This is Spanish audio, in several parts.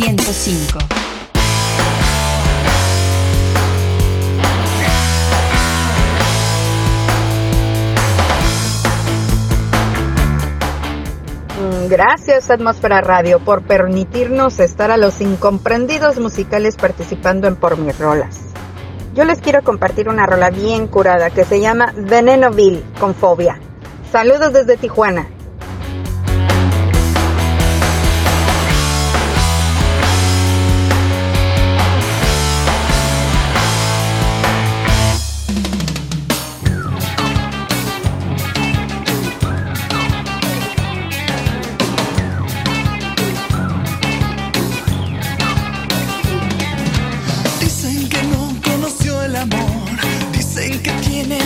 105. Mm, gracias Atmósfera Radio por permitirnos estar a los incomprendidos musicales participando en Por mis rolas. Yo les quiero compartir una rola bien curada que se llama Venenoville con fobia. Saludos desde Tijuana.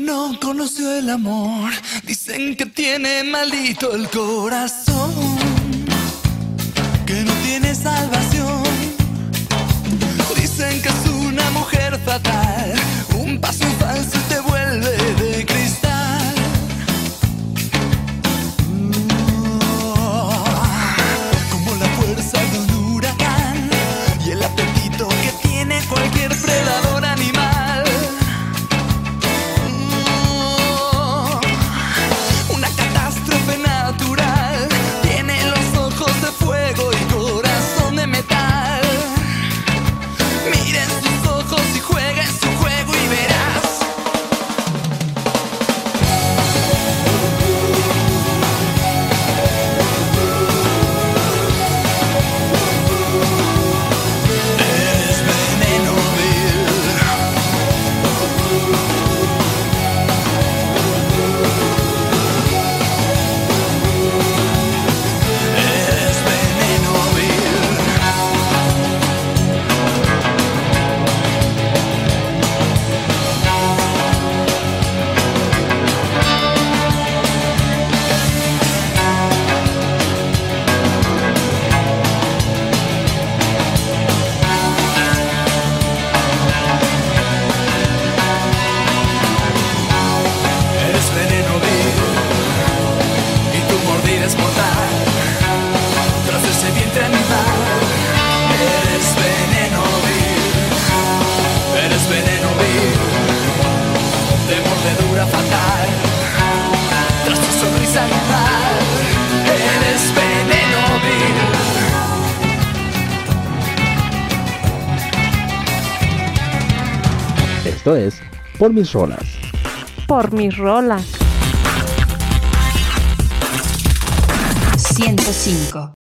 no conoció el amor, dicen que tiene maldito el corazón, que no tiene salvación, dicen que es una mujer fatal. Esto es Por mis rolas. Por mis rolas. 105.